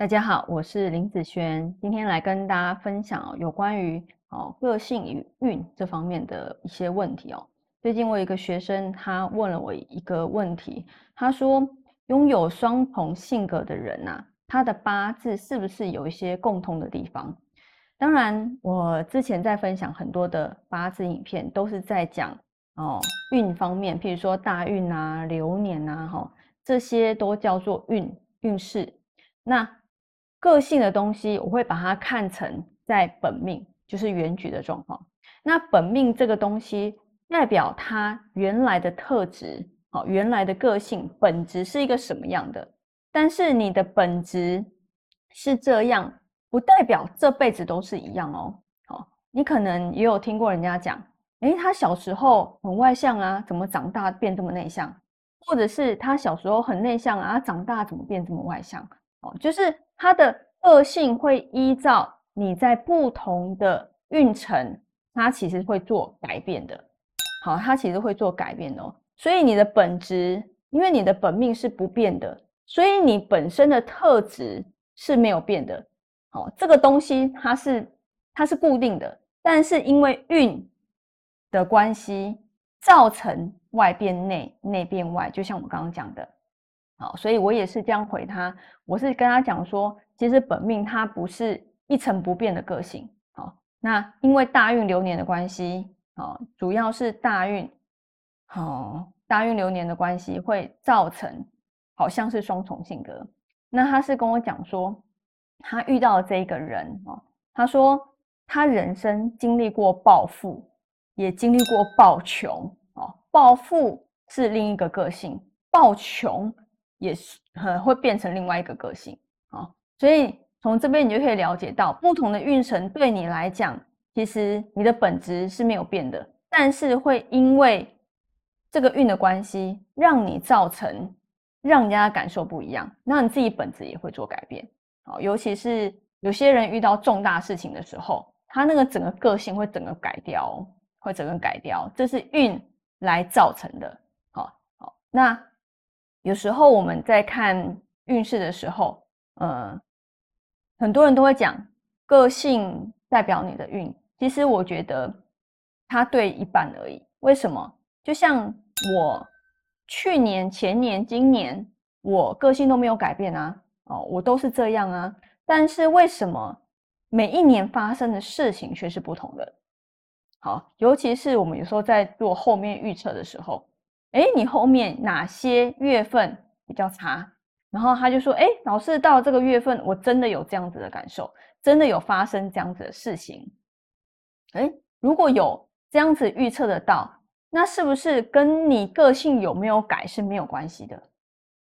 大家好，我是林子轩，今天来跟大家分享有关于哦个性与运这方面的一些问题哦。最近我有一个学生，他问了我一个问题，他说拥有双重性格的人呐，他的八字是不是有一些共通的地方？当然，我之前在分享很多的八字影片，都是在讲哦运方面，譬如说大运啊、流年啊，哈，这些都叫做运运势。那个性的东西，我会把它看成在本命，就是原局的状况。那本命这个东西代表他原来的特质，好，原来的个性本质是一个什么样的？但是你的本质是这样，不代表这辈子都是一样哦。好，你可能也有听过人家讲，诶，他小时候很外向啊，怎么长大变这么内向？或者是他小时候很内向啊，长大怎么变这么外向？哦，就是他的个性会依照你在不同的运程，它其实会做改变的。好，它其实会做改变哦。所以你的本质，因为你的本命是不变的，所以你本身的特质是没有变的。好，这个东西它是它是固定的，但是因为运的关系，造成外变内，内变外，就像我刚刚讲的。好，所以我也是这样回他。我是跟他讲说，其实本命它不是一成不变的个性。好，那因为大运流年的关系，好，主要是大运，好，大运流年的关系会造成好像是双重性格。那他是跟我讲说，他遇到这一个人哦，他说他人生经历过暴富，也经历过暴穷。哦，暴富是另一个个性，暴穷。也是很会变成另外一个个性啊，所以从这边你就可以了解到，不同的运程对你来讲，其实你的本质是没有变的，但是会因为这个运的关系，让你造成让人家感受不一样，那你自己本质也会做改变啊。尤其是有些人遇到重大事情的时候，他那个整个个性会整个改掉，会整个改掉，这是运来造成的。好，好，那。有时候我们在看运势的时候，呃，很多人都会讲个性代表你的运。其实我觉得它对一半而已。为什么？就像我去年、前年、今年，我个性都没有改变啊，哦，我都是这样啊。但是为什么每一年发生的事情却是不同的？好，尤其是我们有时候在做后面预测的时候。哎，你后面哪些月份比较差？然后他就说：“哎，老师，到这个月份，我真的有这样子的感受，真的有发生这样子的事情。哎，如果有这样子预测得到，那是不是跟你个性有没有改是没有关系的？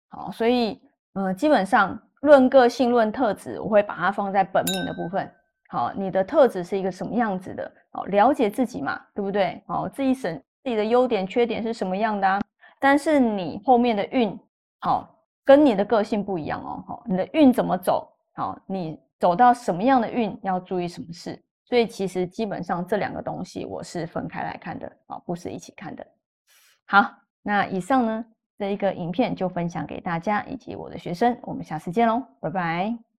好，所以，嗯，基本上论个性、论特质，我会把它放在本命的部分。好，你的特质是一个什么样子的？好，了解自己嘛，对不对？好，自己审。”自己的优点、缺点是什么样的啊？但是你后面的运好，跟你的个性不一样哦。好，你的运怎么走？好，你走到什么样的运要注意什么事？所以其实基本上这两个东西我是分开来看的啊，不是一起看的。好，那以上呢这一个影片就分享给大家以及我的学生，我们下次见喽，拜拜。